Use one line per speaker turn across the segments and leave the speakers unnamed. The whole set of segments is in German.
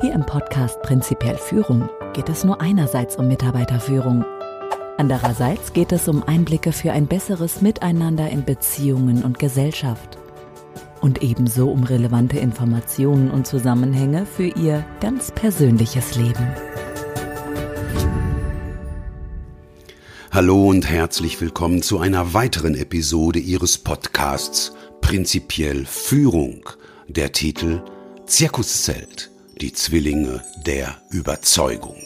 Hier im Podcast Prinzipiell Führung geht es nur einerseits um Mitarbeiterführung. Andererseits geht es um Einblicke für ein besseres Miteinander in Beziehungen und Gesellschaft. Und ebenso um relevante Informationen und Zusammenhänge für Ihr ganz persönliches Leben.
Hallo und herzlich willkommen zu einer weiteren Episode Ihres Podcasts Prinzipiell Führung. Der Titel Zirkuszelt die Zwillinge der Überzeugung.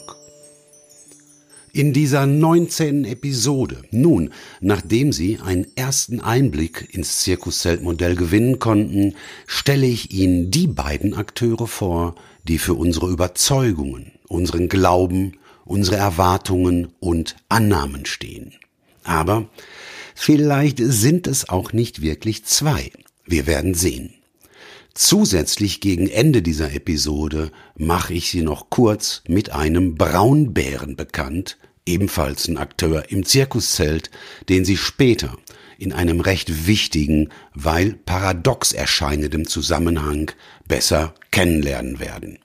In dieser 19. Episode, nun, nachdem Sie einen ersten Einblick ins Zirkuszeltmodell gewinnen konnten, stelle ich Ihnen die beiden Akteure vor, die für unsere Überzeugungen, unseren Glauben, unsere Erwartungen und Annahmen stehen. Aber vielleicht sind es auch nicht wirklich zwei. Wir werden sehen. Zusätzlich gegen Ende dieser Episode mache ich sie noch kurz mit einem Braunbären bekannt, ebenfalls ein Akteur im Zirkuszelt, den Sie später in einem recht wichtigen, weil paradox erscheinendem Zusammenhang besser kennenlernen werden.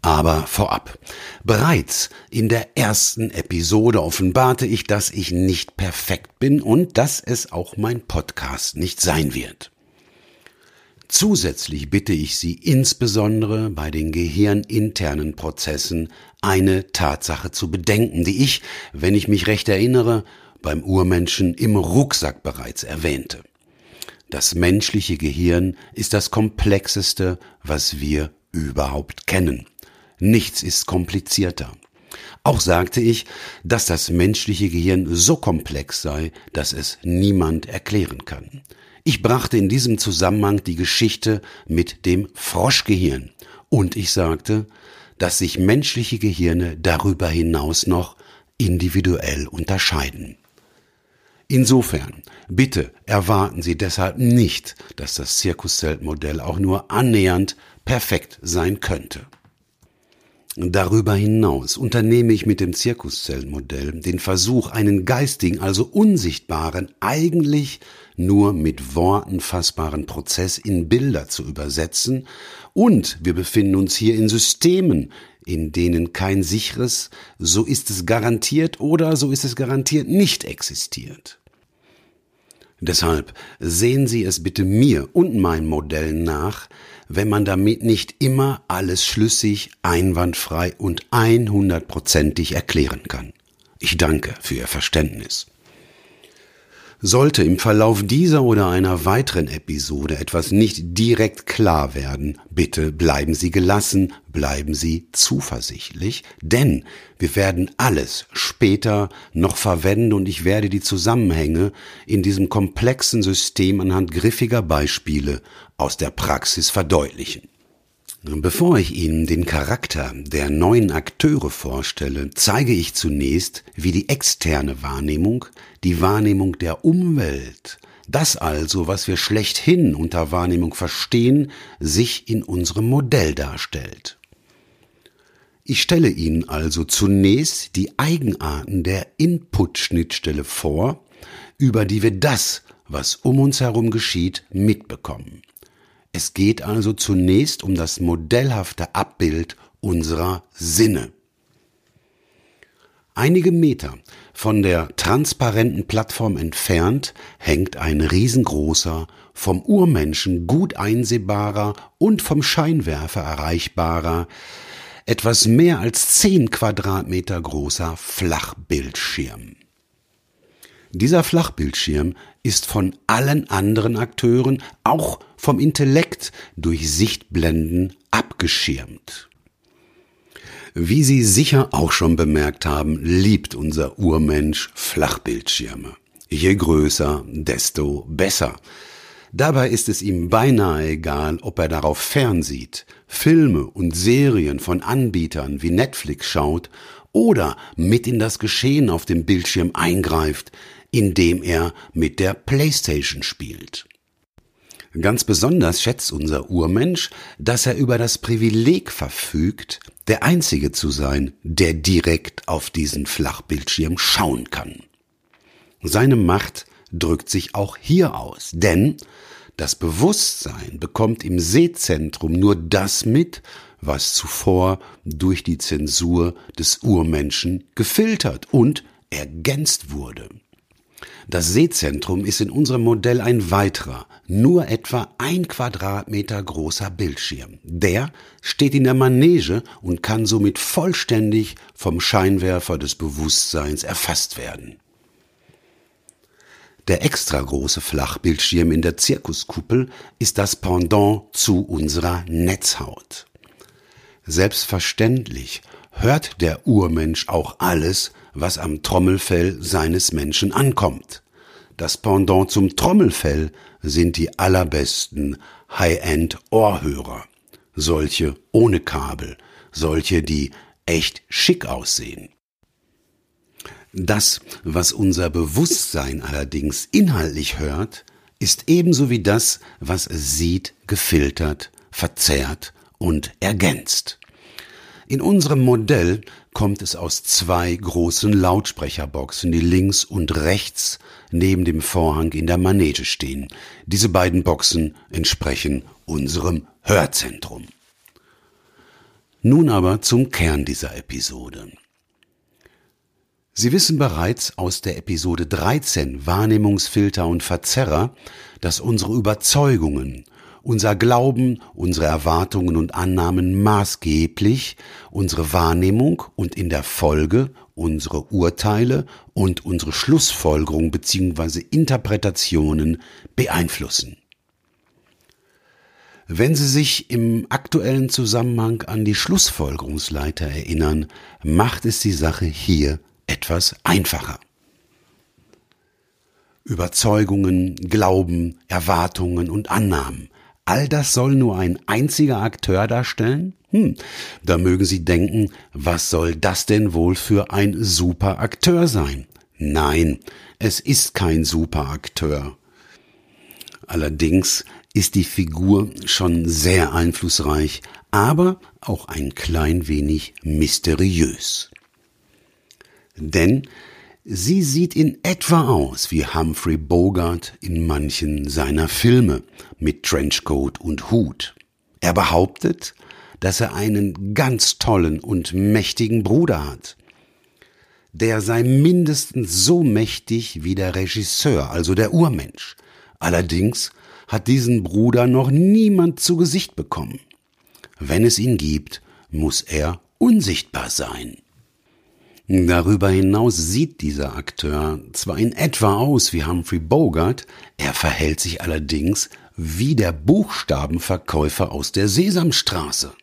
Aber vorab. Bereits in der ersten Episode offenbarte ich, dass ich nicht perfekt bin und dass es auch mein Podcast nicht sein wird. Zusätzlich bitte ich Sie insbesondere bei den gehirninternen Prozessen eine Tatsache zu bedenken, die ich, wenn ich mich recht erinnere, beim Urmenschen im Rucksack bereits erwähnte. Das menschliche Gehirn ist das komplexeste, was wir überhaupt kennen. Nichts ist komplizierter. Auch sagte ich, dass das menschliche Gehirn so komplex sei, dass es niemand erklären kann. Ich brachte in diesem Zusammenhang die Geschichte mit dem Froschgehirn und ich sagte, dass sich menschliche Gehirne darüber hinaus noch individuell unterscheiden. Insofern, bitte erwarten Sie deshalb nicht, dass das Zirkuszeltmodell auch nur annähernd perfekt sein könnte. Darüber hinaus unternehme ich mit dem Zirkuszellenmodell den Versuch, einen geistigen, also unsichtbaren, eigentlich nur mit Worten fassbaren Prozess in Bilder zu übersetzen, und wir befinden uns hier in Systemen, in denen kein sicheres, so ist es garantiert oder so ist es garantiert nicht existiert. Deshalb sehen Sie es bitte mir und meinen Modellen nach, wenn man damit nicht immer alles schlüssig, einwandfrei und einhundertprozentig erklären kann. Ich danke für Ihr Verständnis. Sollte im Verlauf dieser oder einer weiteren Episode etwas nicht direkt klar werden, bitte bleiben Sie gelassen, bleiben Sie zuversichtlich, denn wir werden alles später noch verwenden und ich werde die Zusammenhänge in diesem komplexen System anhand griffiger Beispiele aus der Praxis verdeutlichen. Bevor ich Ihnen den Charakter der neuen Akteure vorstelle, zeige ich zunächst, wie die externe Wahrnehmung, die Wahrnehmung der Umwelt, das also, was wir schlechthin unter Wahrnehmung verstehen, sich in unserem Modell darstellt. Ich stelle Ihnen also zunächst die Eigenarten der Input-Schnittstelle vor, über die wir das, was um uns herum geschieht, mitbekommen. Es geht also zunächst um das modellhafte Abbild unserer Sinne. Einige Meter von der transparenten Plattform entfernt hängt ein riesengroßer, vom Urmenschen gut einsehbarer und vom Scheinwerfer erreichbarer, etwas mehr als zehn Quadratmeter großer Flachbildschirm. Dieser Flachbildschirm ist von allen anderen Akteuren, auch vom Intellekt, durch Sichtblenden abgeschirmt. Wie Sie sicher auch schon bemerkt haben, liebt unser Urmensch Flachbildschirme. Je größer, desto besser. Dabei ist es ihm beinahe egal, ob er darauf fernsieht, Filme und Serien von Anbietern wie Netflix schaut oder mit in das Geschehen auf dem Bildschirm eingreift, indem er mit der Playstation spielt. Ganz besonders schätzt unser Urmensch, dass er über das Privileg verfügt, der Einzige zu sein, der direkt auf diesen Flachbildschirm schauen kann. Seine Macht drückt sich auch hier aus, denn Das Bewusstsein bekommt im Sehzentrum nur das mit, was zuvor durch die Zensur des Urmenschen gefiltert und ergänzt wurde. Das Sehzentrum ist in unserem Modell ein weiterer, nur etwa ein Quadratmeter großer Bildschirm. Der steht in der Manege und kann somit vollständig vom Scheinwerfer des Bewusstseins erfasst werden. Der extra große Flachbildschirm in der Zirkuskuppel ist das Pendant zu unserer Netzhaut. Selbstverständlich hört der Urmensch auch alles, was am Trommelfell seines Menschen ankommt. Das Pendant zum Trommelfell sind die allerbesten High-End-Ohrhörer. Solche ohne Kabel, solche, die echt schick aussehen. Das, was unser Bewusstsein allerdings inhaltlich hört, ist ebenso wie das, was es sieht, gefiltert, verzerrt und ergänzt. In unserem Modell kommt es aus zwei großen Lautsprecherboxen, die links und rechts neben dem Vorhang in der Manege stehen. Diese beiden Boxen entsprechen unserem Hörzentrum. Nun aber zum Kern dieser Episode. Sie wissen bereits aus der Episode 13 Wahrnehmungsfilter und Verzerrer, dass unsere Überzeugungen, unser Glauben, unsere Erwartungen und Annahmen maßgeblich unsere Wahrnehmung und in der Folge unsere Urteile und unsere Schlussfolgerung bzw. Interpretationen beeinflussen. Wenn Sie sich im aktuellen Zusammenhang an die Schlussfolgerungsleiter erinnern, macht es die Sache hier etwas einfacher. Überzeugungen, Glauben, Erwartungen und Annahmen All das soll nur ein einziger Akteur darstellen? Hm, da mögen Sie denken, was soll das denn wohl für ein super Akteur sein? Nein, es ist kein super Akteur. Allerdings ist die Figur schon sehr einflussreich, aber auch ein klein wenig mysteriös. Denn Sie sieht in etwa aus wie Humphrey Bogart in manchen seiner Filme mit Trenchcoat und Hut. Er behauptet, dass er einen ganz tollen und mächtigen Bruder hat. Der sei mindestens so mächtig wie der Regisseur, also der Urmensch. Allerdings hat diesen Bruder noch niemand zu Gesicht bekommen. Wenn es ihn gibt, muss er unsichtbar sein. Darüber hinaus sieht dieser Akteur zwar in etwa aus wie Humphrey Bogart, er verhält sich allerdings wie der Buchstabenverkäufer aus der Sesamstraße.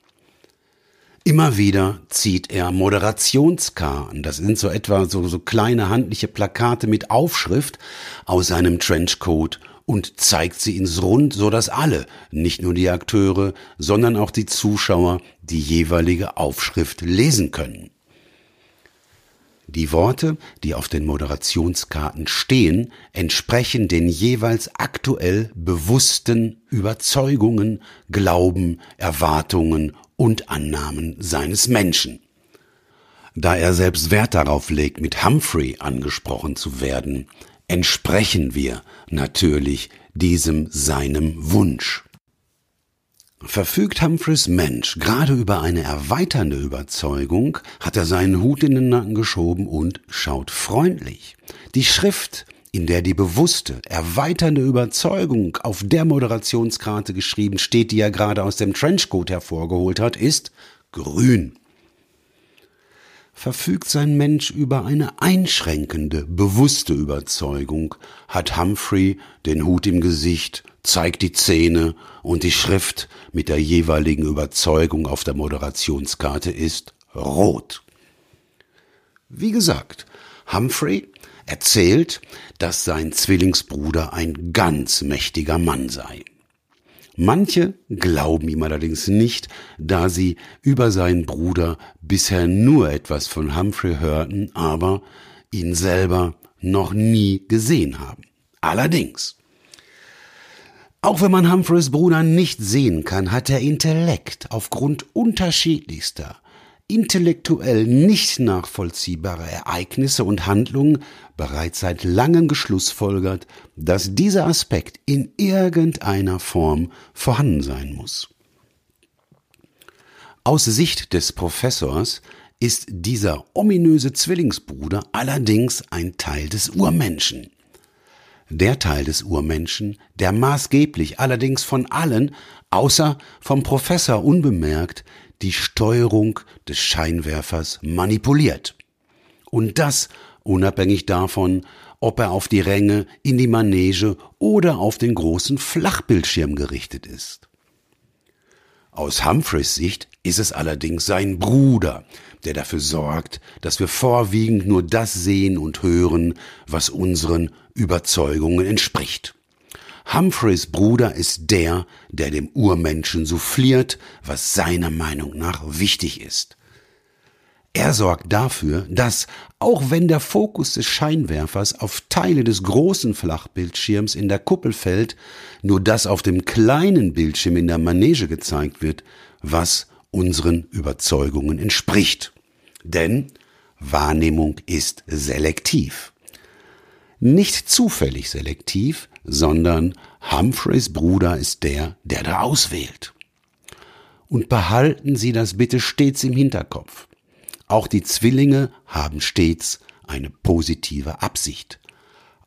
Immer wieder zieht er Moderationskarten, das sind so etwa so, so kleine handliche Plakate mit Aufschrift aus seinem Trenchcoat und zeigt sie ins Rund, so dass alle, nicht nur die Akteure, sondern auch die Zuschauer, die jeweilige Aufschrift lesen können. Die Worte, die auf den Moderationskarten stehen, entsprechen den jeweils aktuell bewussten Überzeugungen, Glauben, Erwartungen und Annahmen seines Menschen. Da er selbst Wert darauf legt, mit Humphrey angesprochen zu werden, entsprechen wir natürlich diesem seinem Wunsch. Verfügt Humphreys Mensch gerade über eine erweiternde Überzeugung, hat er seinen Hut in den Nacken geschoben und schaut freundlich. Die Schrift, in der die bewusste, erweiternde Überzeugung auf der Moderationskarte geschrieben steht, die er gerade aus dem Trenchcoat hervorgeholt hat, ist grün. Verfügt sein Mensch über eine einschränkende, bewusste Überzeugung, hat Humphrey den Hut im Gesicht zeigt die Zähne und die Schrift mit der jeweiligen Überzeugung auf der Moderationskarte ist rot. Wie gesagt, Humphrey erzählt, dass sein Zwillingsbruder ein ganz mächtiger Mann sei. Manche glauben ihm allerdings nicht, da sie über seinen Bruder bisher nur etwas von Humphrey hörten, aber ihn selber noch nie gesehen haben. Allerdings auch wenn man Humphreys Bruder nicht sehen kann, hat er Intellekt aufgrund unterschiedlichster, intellektuell nicht nachvollziehbare Ereignisse und Handlungen bereits seit langem geschlussfolgert, dass dieser Aspekt in irgendeiner Form vorhanden sein muss. Aus Sicht des Professors ist dieser ominöse Zwillingsbruder allerdings ein Teil des Urmenschen. Der Teil des Urmenschen, der maßgeblich allerdings von allen, außer vom Professor unbemerkt, die Steuerung des Scheinwerfers manipuliert. Und das unabhängig davon, ob er auf die Ränge, in die Manege oder auf den großen Flachbildschirm gerichtet ist. Aus Humphreys Sicht ist es allerdings sein Bruder, der dafür sorgt, dass wir vorwiegend nur das sehen und hören, was unseren Überzeugungen entspricht. Humphreys Bruder ist der, der dem Urmenschen souffliert, was seiner Meinung nach wichtig ist. Er sorgt dafür, dass, auch wenn der Fokus des Scheinwerfers auf Teile des großen Flachbildschirms in der Kuppel fällt, nur das auf dem kleinen Bildschirm in der Manege gezeigt wird, was unseren Überzeugungen entspricht. Denn Wahrnehmung ist selektiv. Nicht zufällig selektiv, sondern Humphreys Bruder ist der, der da auswählt. Und behalten Sie das bitte stets im Hinterkopf. Auch die Zwillinge haben stets eine positive Absicht.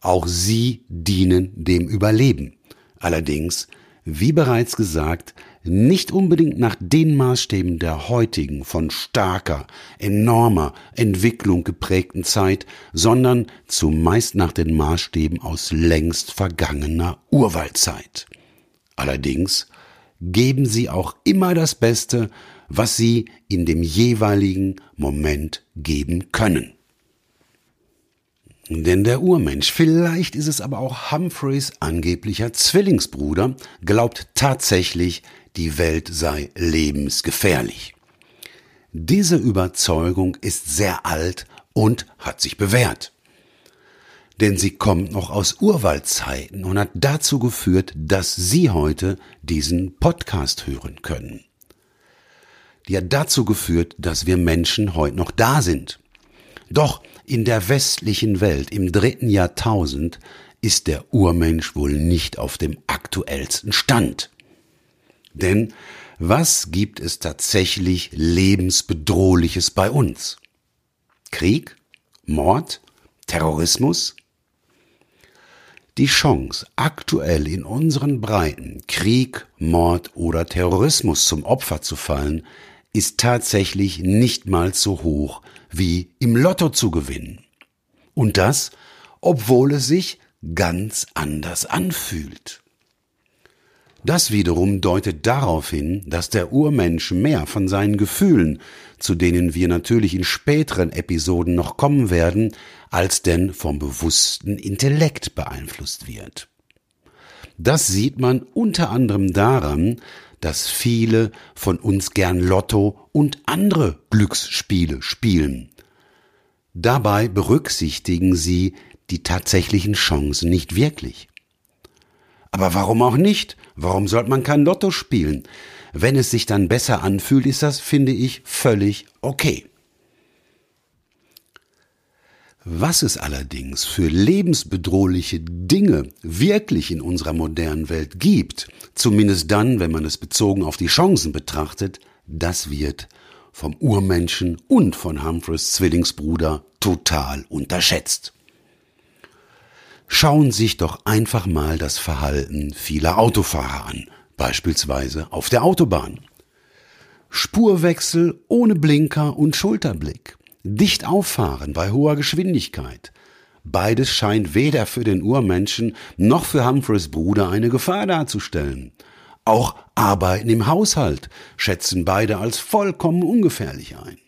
Auch sie dienen dem Überleben. Allerdings, wie bereits gesagt, nicht unbedingt nach den Maßstäben der heutigen, von starker, enormer Entwicklung geprägten Zeit, sondern zumeist nach den Maßstäben aus längst vergangener Urwaldzeit. Allerdings geben sie auch immer das Beste, was sie in dem jeweiligen Moment geben können. Denn der Urmensch, vielleicht ist es aber auch Humphreys angeblicher Zwillingsbruder, glaubt tatsächlich, die Welt sei lebensgefährlich. Diese Überzeugung ist sehr alt und hat sich bewährt. Denn sie kommt noch aus Urwaldzeiten und hat dazu geführt, dass Sie heute diesen Podcast hören können. Die hat dazu geführt, dass wir Menschen heute noch da sind. Doch in der westlichen Welt im dritten Jahrtausend ist der Urmensch wohl nicht auf dem aktuellsten Stand. Denn was gibt es tatsächlich lebensbedrohliches bei uns? Krieg? Mord? Terrorismus? Die Chance, aktuell in unseren Breiten Krieg, Mord oder Terrorismus zum Opfer zu fallen, ist tatsächlich nicht mal so hoch wie im Lotto zu gewinnen. Und das, obwohl es sich ganz anders anfühlt. Das wiederum deutet darauf hin, dass der Urmensch mehr von seinen Gefühlen, zu denen wir natürlich in späteren Episoden noch kommen werden, als denn vom bewussten Intellekt beeinflusst wird. Das sieht man unter anderem daran, dass viele von uns gern Lotto und andere Glücksspiele spielen. Dabei berücksichtigen sie die tatsächlichen Chancen nicht wirklich. Aber warum auch nicht? Warum sollte man kein Lotto spielen? Wenn es sich dann besser anfühlt, ist das, finde ich, völlig okay. Was es allerdings für lebensbedrohliche Dinge wirklich in unserer modernen Welt gibt, zumindest dann, wenn man es bezogen auf die Chancen betrachtet, das wird vom Urmenschen und von Humphreys Zwillingsbruder total unterschätzt. Schauen sich doch einfach mal das Verhalten vieler Autofahrer an, beispielsweise auf der Autobahn. Spurwechsel ohne Blinker und Schulterblick. Dicht auffahren bei hoher Geschwindigkeit. Beides scheint weder für den Urmenschen noch für Humphreys Bruder eine Gefahr darzustellen. Auch Arbeiten im Haushalt schätzen beide als vollkommen ungefährlich ein.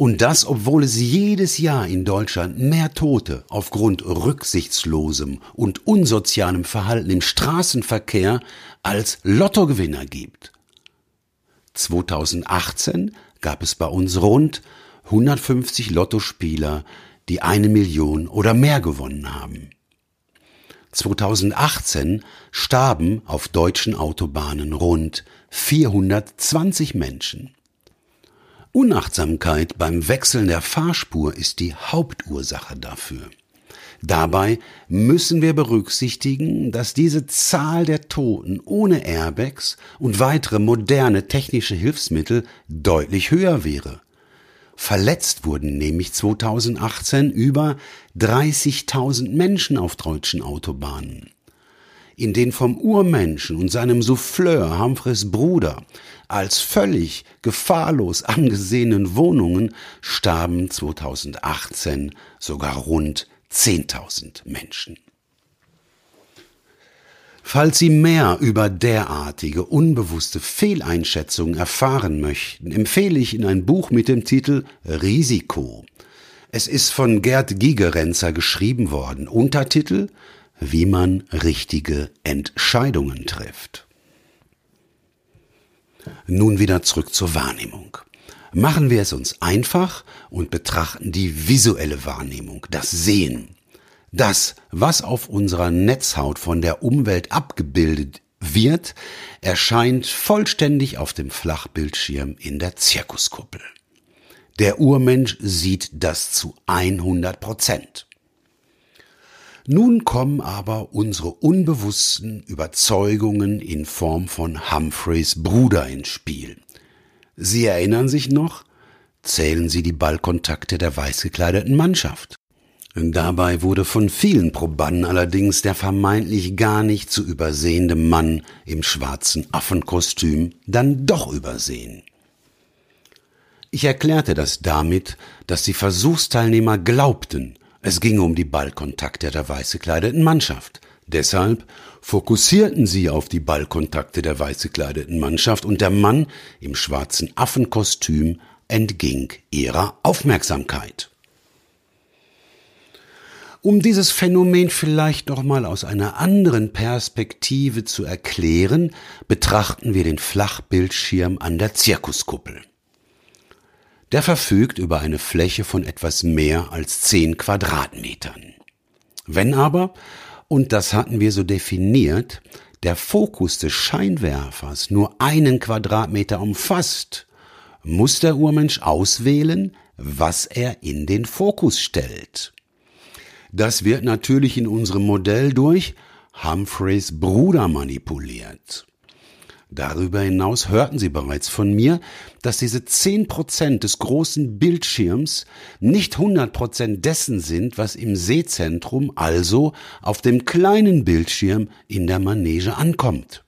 Und das, obwohl es jedes Jahr in Deutschland mehr Tote aufgrund rücksichtslosem und unsozialem Verhalten im Straßenverkehr als Lottogewinner gibt. 2018 gab es bei uns rund 150 Lottospieler, die eine Million oder mehr gewonnen haben. 2018 starben auf deutschen Autobahnen rund 420 Menschen. Unachtsamkeit beim Wechseln der Fahrspur ist die Hauptursache dafür. Dabei müssen wir berücksichtigen, dass diese Zahl der Toten ohne Airbags und weitere moderne technische Hilfsmittel deutlich höher wäre. Verletzt wurden nämlich 2018 über 30.000 Menschen auf deutschen Autobahnen. In den vom Urmenschen und seinem Souffleur Humphreys Bruder als völlig gefahrlos angesehenen Wohnungen starben 2018 sogar rund 10.000 Menschen. Falls Sie mehr über derartige unbewusste Fehleinschätzungen erfahren möchten, empfehle ich Ihnen ein Buch mit dem Titel Risiko. Es ist von Gerd Gigerenzer geschrieben worden. Untertitel Wie man richtige Entscheidungen trifft. Nun wieder zurück zur Wahrnehmung. Machen wir es uns einfach und betrachten die visuelle Wahrnehmung, das Sehen. Das, was auf unserer Netzhaut von der Umwelt abgebildet wird, erscheint vollständig auf dem Flachbildschirm in der Zirkuskuppel. Der Urmensch sieht das zu 100 Prozent. Nun kommen aber unsere unbewussten Überzeugungen in Form von Humphreys Bruder ins Spiel. Sie erinnern sich noch? Zählen Sie die Ballkontakte der weiß gekleideten Mannschaft. Dabei wurde von vielen Probanden allerdings der vermeintlich gar nicht zu übersehende Mann im schwarzen Affenkostüm dann doch übersehen. Ich erklärte das damit, dass die Versuchsteilnehmer glaubten, es ginge um die Ballkontakte der weiß gekleideten Mannschaft. Deshalb fokussierten sie auf die Ballkontakte der weiß gekleideten Mannschaft und der Mann im schwarzen Affenkostüm entging ihrer Aufmerksamkeit. Um dieses Phänomen vielleicht noch mal aus einer anderen Perspektive zu erklären, betrachten wir den Flachbildschirm an der Zirkuskuppel. Der verfügt über eine Fläche von etwas mehr als zehn Quadratmetern. Wenn aber, und das hatten wir so definiert, der Fokus des Scheinwerfers nur einen Quadratmeter umfasst, muss der Urmensch auswählen, was er in den Fokus stellt. Das wird natürlich in unserem Modell durch Humphreys Bruder manipuliert. Darüber hinaus hörten Sie bereits von mir, dass diese zehn Prozent des großen Bildschirms nicht hundert Prozent dessen sind, was im Sehzentrum, also auf dem kleinen Bildschirm in der Manege ankommt.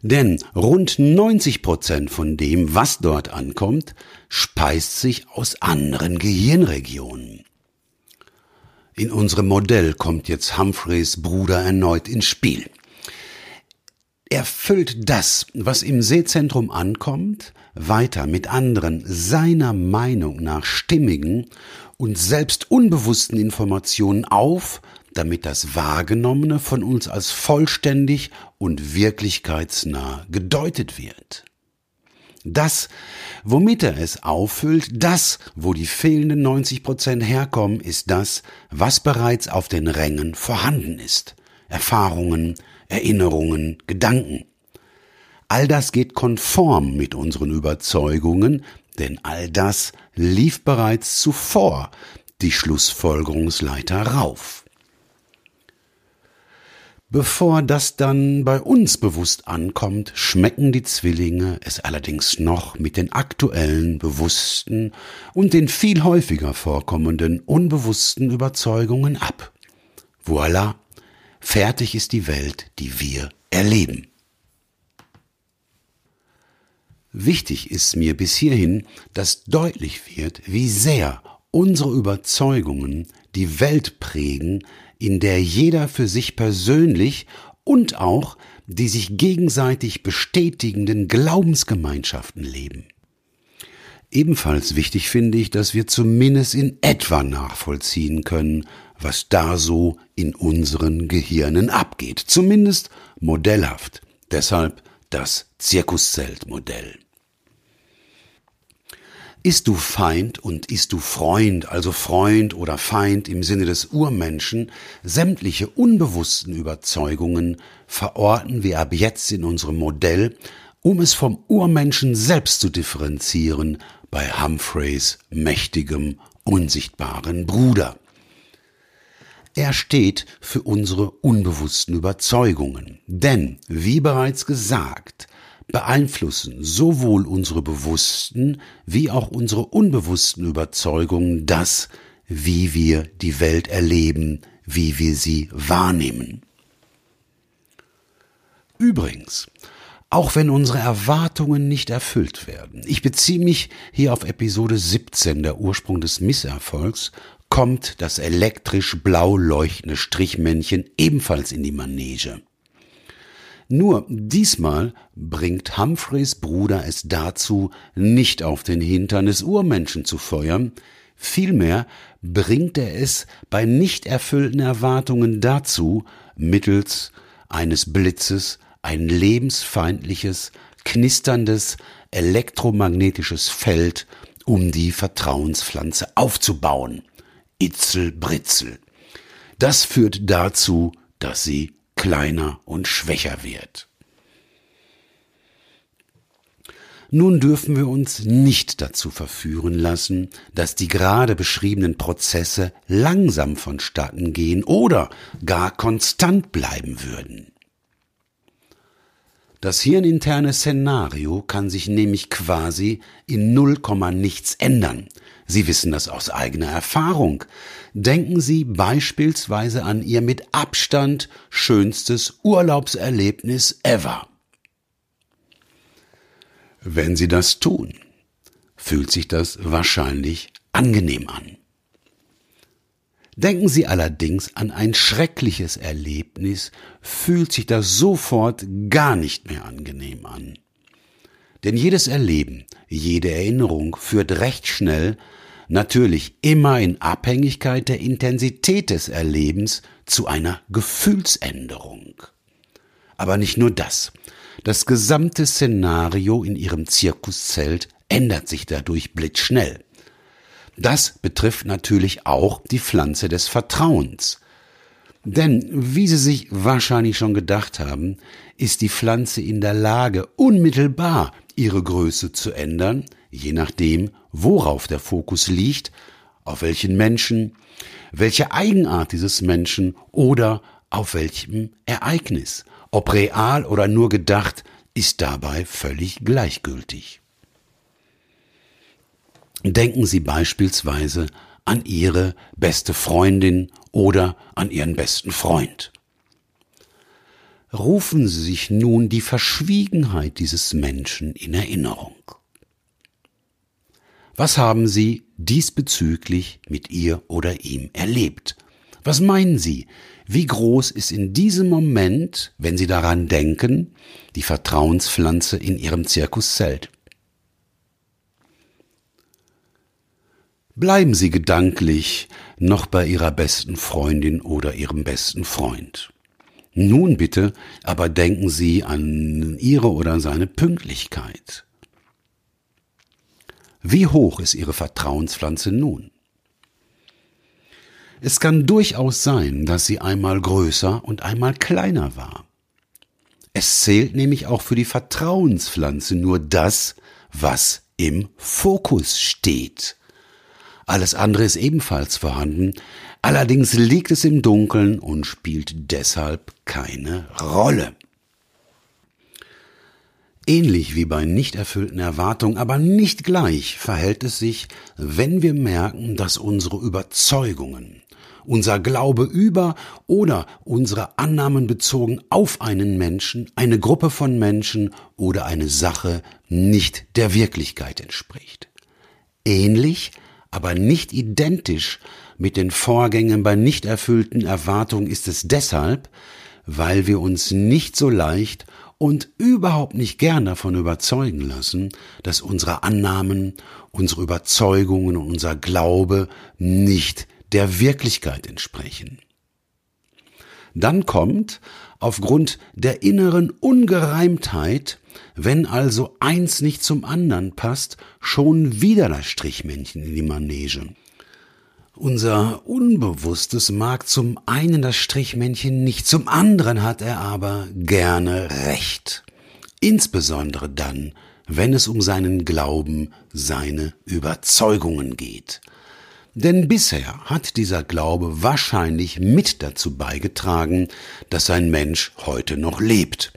Denn rund 90 Prozent von dem, was dort ankommt, speist sich aus anderen Gehirnregionen. In unserem Modell kommt jetzt Humphreys Bruder erneut ins Spiel. Er füllt das, was im Sehzentrum ankommt, weiter mit anderen seiner Meinung nach stimmigen und selbst unbewussten Informationen auf, damit das Wahrgenommene von uns als vollständig und wirklichkeitsnah gedeutet wird. Das, womit er es auffüllt, das, wo die fehlenden 90 Prozent herkommen, ist das, was bereits auf den Rängen vorhanden ist. Erfahrungen, Erinnerungen, Gedanken. All das geht konform mit unseren Überzeugungen, denn all das lief bereits zuvor die Schlussfolgerungsleiter rauf. Bevor das dann bei uns bewusst ankommt, schmecken die Zwillinge es allerdings noch mit den aktuellen, bewussten und den viel häufiger vorkommenden unbewussten Überzeugungen ab. Voila, fertig ist die Welt, die wir erleben. Wichtig ist mir bis hierhin, dass deutlich wird, wie sehr unsere Überzeugungen die Welt prägen, in der jeder für sich persönlich und auch die sich gegenseitig bestätigenden Glaubensgemeinschaften leben. Ebenfalls wichtig finde ich, dass wir zumindest in etwa nachvollziehen können, was da so in unseren Gehirnen abgeht. Zumindest modellhaft. Deshalb das Zirkuszeltmodell. Ist du Feind und ist du Freund, also Freund oder Feind im Sinne des Urmenschen, sämtliche unbewussten Überzeugungen verorten wir ab jetzt in unserem Modell um es vom Urmenschen selbst zu differenzieren bei Humphreys mächtigem, unsichtbaren Bruder. Er steht für unsere unbewussten Überzeugungen. Denn, wie bereits gesagt, beeinflussen sowohl unsere bewussten wie auch unsere unbewussten Überzeugungen das, wie wir die Welt erleben, wie wir sie wahrnehmen. Übrigens, auch wenn unsere Erwartungen nicht erfüllt werden. Ich beziehe mich hier auf Episode 17, der Ursprung des Misserfolgs, kommt das elektrisch blau leuchtende Strichmännchen ebenfalls in die Manege. Nur diesmal bringt Humphreys Bruder es dazu, nicht auf den Hintern des Urmenschen zu feuern, vielmehr bringt er es bei nicht erfüllten Erwartungen dazu, mittels eines Blitzes ein lebensfeindliches, knisterndes, elektromagnetisches Feld um die Vertrauenspflanze aufzubauen. Itzel Britzel. Das führt dazu, dass sie kleiner und schwächer wird. Nun dürfen wir uns nicht dazu verführen lassen, dass die gerade beschriebenen Prozesse langsam vonstatten gehen oder gar konstant bleiben würden. Das hirninterne Szenario kann sich nämlich quasi in null Komma nichts ändern. Sie wissen das aus eigener Erfahrung. Denken Sie beispielsweise an Ihr mit Abstand schönstes Urlaubserlebnis ever. Wenn Sie das tun, fühlt sich das wahrscheinlich angenehm an. Denken Sie allerdings an ein schreckliches Erlebnis, fühlt sich das sofort gar nicht mehr angenehm an. Denn jedes Erleben, jede Erinnerung führt recht schnell, natürlich immer in Abhängigkeit der Intensität des Erlebens, zu einer Gefühlsänderung. Aber nicht nur das. Das gesamte Szenario in Ihrem Zirkuszelt ändert sich dadurch blitzschnell. Das betrifft natürlich auch die Pflanze des Vertrauens. Denn, wie Sie sich wahrscheinlich schon gedacht haben, ist die Pflanze in der Lage, unmittelbar ihre Größe zu ändern, je nachdem, worauf der Fokus liegt, auf welchen Menschen, welche Eigenart dieses Menschen oder auf welchem Ereignis, ob real oder nur gedacht, ist dabei völlig gleichgültig. Denken Sie beispielsweise an Ihre beste Freundin oder an Ihren besten Freund. Rufen Sie sich nun die Verschwiegenheit dieses Menschen in Erinnerung. Was haben Sie diesbezüglich mit ihr oder ihm erlebt? Was meinen Sie? Wie groß ist in diesem Moment, wenn Sie daran denken, die Vertrauenspflanze in Ihrem Zirkuszelt? Bleiben Sie gedanklich noch bei Ihrer besten Freundin oder Ihrem besten Freund. Nun bitte, aber denken Sie an Ihre oder seine Pünktlichkeit. Wie hoch ist Ihre Vertrauenspflanze nun? Es kann durchaus sein, dass sie einmal größer und einmal kleiner war. Es zählt nämlich auch für die Vertrauenspflanze nur das, was im Fokus steht. Alles andere ist ebenfalls vorhanden, allerdings liegt es im Dunkeln und spielt deshalb keine Rolle. Ähnlich wie bei nicht erfüllten Erwartungen, aber nicht gleich verhält es sich, wenn wir merken, dass unsere Überzeugungen, unser Glaube über oder unsere Annahmen bezogen auf einen Menschen, eine Gruppe von Menschen oder eine Sache nicht der Wirklichkeit entspricht. Ähnlich aber nicht identisch mit den Vorgängen bei nicht erfüllten Erwartungen ist es deshalb, weil wir uns nicht so leicht und überhaupt nicht gern davon überzeugen lassen, dass unsere Annahmen, unsere Überzeugungen und unser Glaube nicht der Wirklichkeit entsprechen. Dann kommt, aufgrund der inneren Ungereimtheit, wenn also eins nicht zum anderen passt, schon wieder das Strichmännchen in die Manege. Unser Unbewusstes mag zum einen das Strichmännchen nicht, zum anderen hat er aber gerne recht. insbesondere dann, wenn es um seinen Glauben, seine Überzeugungen geht. Denn bisher hat dieser Glaube wahrscheinlich mit dazu beigetragen, dass ein Mensch heute noch lebt.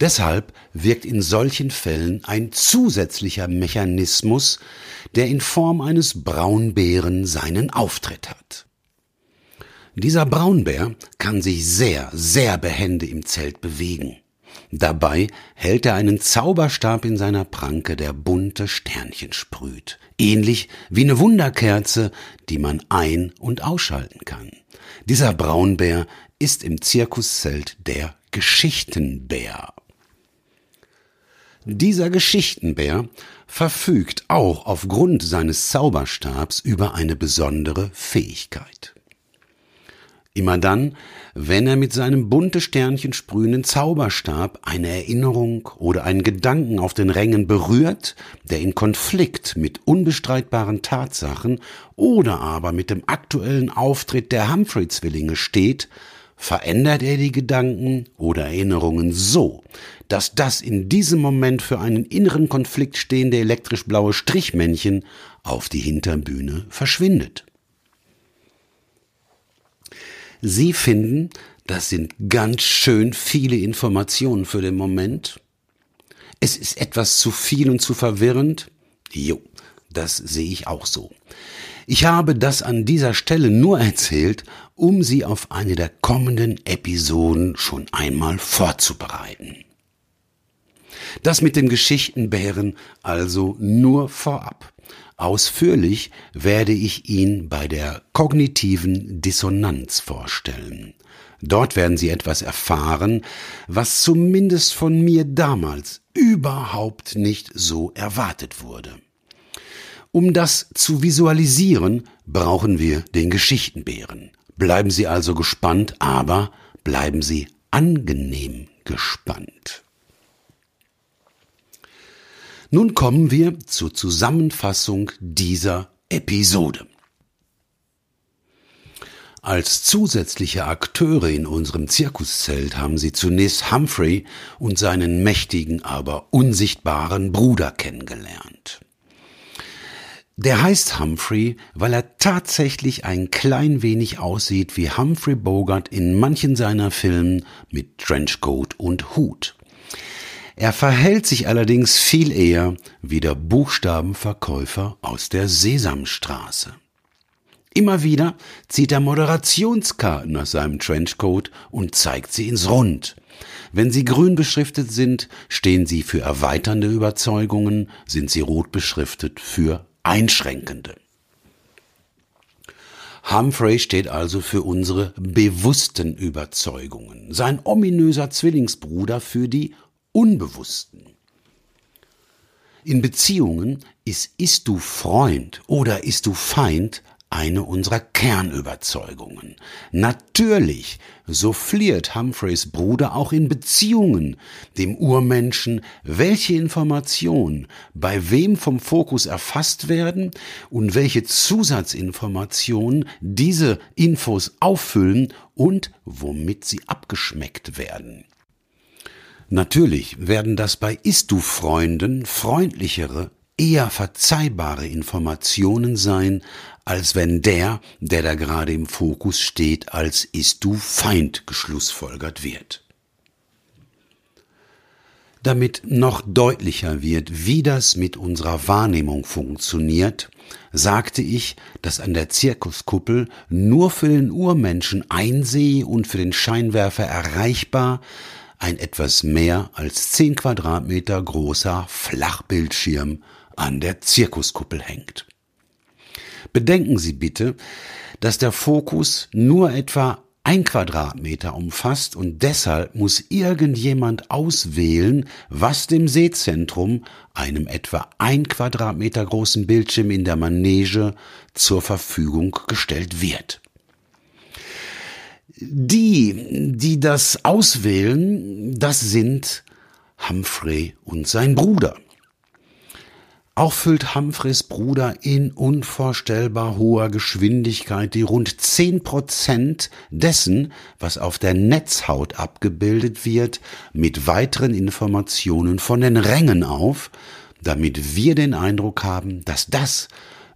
Deshalb wirkt in solchen Fällen ein zusätzlicher Mechanismus, der in Form eines Braunbären seinen Auftritt hat. Dieser Braunbär kann sich sehr, sehr behende im Zelt bewegen. Dabei hält er einen Zauberstab in seiner Pranke, der bunte Sternchen sprüht. Ähnlich wie eine Wunderkerze, die man ein- und ausschalten kann. Dieser Braunbär ist im Zirkuszelt der Geschichtenbär. Dieser Geschichtenbär verfügt auch aufgrund seines Zauberstabs über eine besondere Fähigkeit. Immer dann, wenn er mit seinem bunte Sternchen sprühenden Zauberstab eine Erinnerung oder einen Gedanken auf den Rängen berührt, der in Konflikt mit unbestreitbaren Tatsachen oder aber mit dem aktuellen Auftritt der Humphrey-Zwillinge steht, verändert er die Gedanken oder Erinnerungen so, dass das in diesem Moment für einen inneren Konflikt stehende elektrisch blaue Strichmännchen auf die Hinterbühne verschwindet. Sie finden, das sind ganz schön viele Informationen für den Moment. Es ist etwas zu viel und zu verwirrend. Jo, das sehe ich auch so. Ich habe das an dieser Stelle nur erzählt, um Sie auf eine der kommenden Episoden schon einmal vorzubereiten. Das mit dem Geschichtenbären also nur vorab. Ausführlich werde ich ihn bei der kognitiven Dissonanz vorstellen. Dort werden Sie etwas erfahren, was zumindest von mir damals überhaupt nicht so erwartet wurde. Um das zu visualisieren, brauchen wir den Geschichtenbären. Bleiben Sie also gespannt, aber bleiben Sie angenehm gespannt. Nun kommen wir zur Zusammenfassung dieser Episode. Als zusätzliche Akteure in unserem Zirkuszelt haben sie zunächst Humphrey und seinen mächtigen, aber unsichtbaren Bruder kennengelernt. Der heißt Humphrey, weil er tatsächlich ein klein wenig aussieht wie Humphrey Bogart in manchen seiner Filmen mit Trenchcoat und Hut. Er verhält sich allerdings viel eher wie der Buchstabenverkäufer aus der Sesamstraße. Immer wieder zieht er Moderationskarten aus seinem Trenchcoat und zeigt sie ins Rund. Wenn sie grün beschriftet sind, stehen sie für erweiternde Überzeugungen, sind sie rot beschriftet für einschränkende. Humphrey steht also für unsere bewussten Überzeugungen, sein ominöser Zwillingsbruder für die Unbewussten. In Beziehungen ist ist du Freund oder ist du Feind eine unserer Kernüberzeugungen. Natürlich souffliert Humphreys Bruder auch in Beziehungen dem Urmenschen, welche Informationen bei wem vom Fokus erfasst werden und welche Zusatzinformationen diese Infos auffüllen und womit sie abgeschmeckt werden. Natürlich werden das bei Ist-Du-Freunden freundlichere, eher verzeihbare Informationen sein, als wenn der, der da gerade im Fokus steht, als Ist-Du-Feind geschlussfolgert wird. Damit noch deutlicher wird, wie das mit unserer Wahrnehmung funktioniert, sagte ich, dass an der Zirkuskuppel nur für den Urmenschen einseh und für den Scheinwerfer erreichbar ein etwas mehr als zehn Quadratmeter großer Flachbildschirm an der Zirkuskuppel hängt. Bedenken Sie bitte, dass der Fokus nur etwa ein Quadratmeter umfasst und deshalb muss irgendjemand auswählen, was dem Sehzentrum, einem etwa ein Quadratmeter großen Bildschirm in der Manege, zur Verfügung gestellt wird. Die, die das auswählen, das sind Humphrey und sein Bruder. Auch füllt Humphreys Bruder in unvorstellbar hoher Geschwindigkeit die rund zehn Prozent dessen, was auf der Netzhaut abgebildet wird, mit weiteren Informationen von den Rängen auf, damit wir den Eindruck haben, dass das,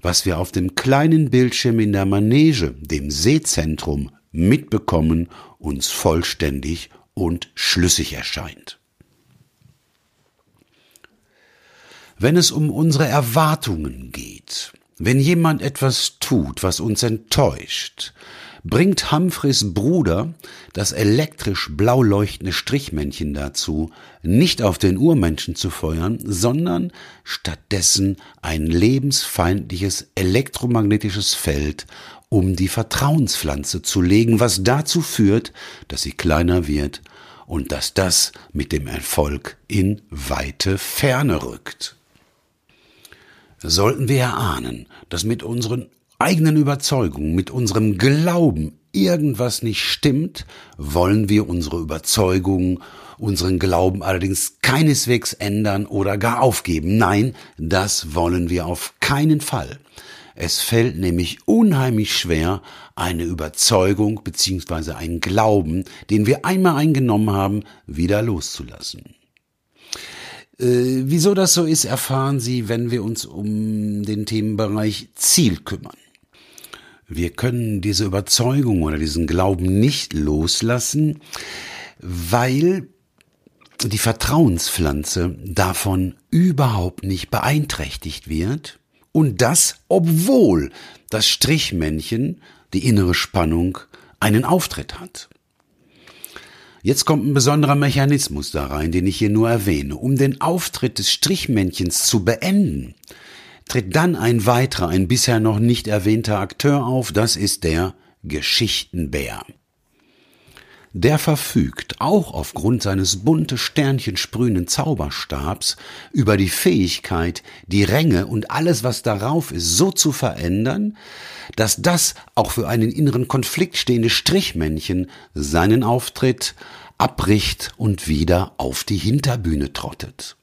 was wir auf dem kleinen Bildschirm in der Manege, dem Sehzentrum, mitbekommen, uns vollständig und schlüssig erscheint. Wenn es um unsere Erwartungen geht, wenn jemand etwas tut, was uns enttäuscht, bringt Humphreys Bruder das elektrisch blau leuchtende Strichmännchen dazu, nicht auf den Urmenschen zu feuern, sondern stattdessen ein lebensfeindliches elektromagnetisches Feld um die Vertrauenspflanze zu legen, was dazu führt, dass sie kleiner wird und dass das mit dem Erfolg in weite Ferne rückt. Sollten wir erahnen, dass mit unseren eigenen Überzeugungen, mit unserem Glauben irgendwas nicht stimmt, wollen wir unsere Überzeugungen, unseren Glauben allerdings keineswegs ändern oder gar aufgeben. Nein, das wollen wir auf keinen Fall. Es fällt nämlich unheimlich schwer, eine Überzeugung bzw. einen Glauben, den wir einmal eingenommen haben, wieder loszulassen. Äh, wieso das so ist, erfahren Sie, wenn wir uns um den Themenbereich Ziel kümmern. Wir können diese Überzeugung oder diesen Glauben nicht loslassen, weil die Vertrauenspflanze davon überhaupt nicht beeinträchtigt wird und das, obwohl das Strichmännchen, die innere Spannung, einen Auftritt hat. Jetzt kommt ein besonderer Mechanismus da rein, den ich hier nur erwähne. Um den Auftritt des Strichmännchens zu beenden, tritt dann ein weiterer, ein bisher noch nicht erwähnter Akteur auf, das ist der Geschichtenbär. Der verfügt, auch aufgrund seines bunte Sternchen sprühenden Zauberstabs, über die Fähigkeit, die Ränge und alles, was darauf ist, so zu verändern, dass das auch für einen inneren Konflikt stehende Strichmännchen seinen Auftritt abbricht und wieder auf die Hinterbühne trottet.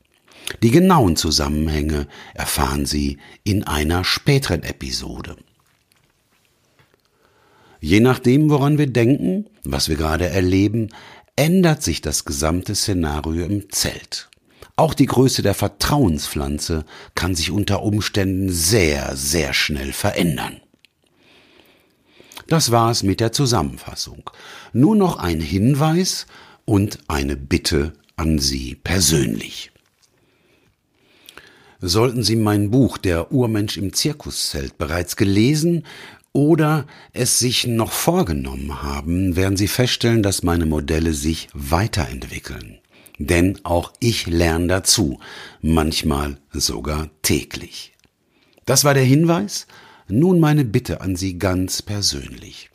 Die genauen Zusammenhänge erfahren Sie in einer späteren Episode. Je nachdem, woran wir denken, was wir gerade erleben, ändert sich das gesamte Szenario im Zelt. Auch die Größe der Vertrauenspflanze kann sich unter Umständen sehr, sehr schnell verändern. Das war's mit der Zusammenfassung. Nur noch ein Hinweis und eine Bitte an Sie persönlich. Sollten Sie mein Buch Der Urmensch im Zirkuszelt bereits gelesen oder es sich noch vorgenommen haben, werden Sie feststellen, dass meine Modelle sich weiterentwickeln. Denn auch ich lerne dazu, manchmal sogar täglich. Das war der Hinweis. Nun meine Bitte an Sie ganz persönlich.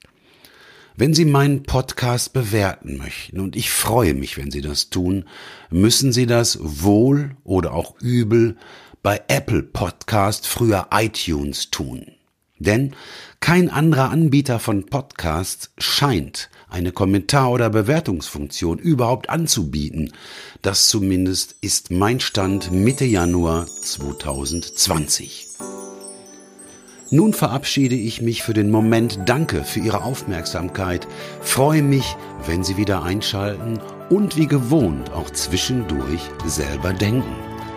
Wenn Sie meinen Podcast bewerten möchten, und ich freue mich, wenn Sie das tun, müssen Sie das wohl oder auch übel bei Apple Podcast, früher iTunes tun. Denn kein anderer Anbieter von Podcasts scheint eine Kommentar- oder Bewertungsfunktion überhaupt anzubieten. Das zumindest ist mein Stand Mitte Januar 2020. Nun verabschiede ich mich für den Moment. Danke für Ihre Aufmerksamkeit. Freue mich, wenn Sie wieder einschalten und wie gewohnt auch zwischendurch selber denken.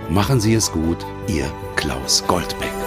Machen Sie es gut, Ihr Klaus Goldbeck.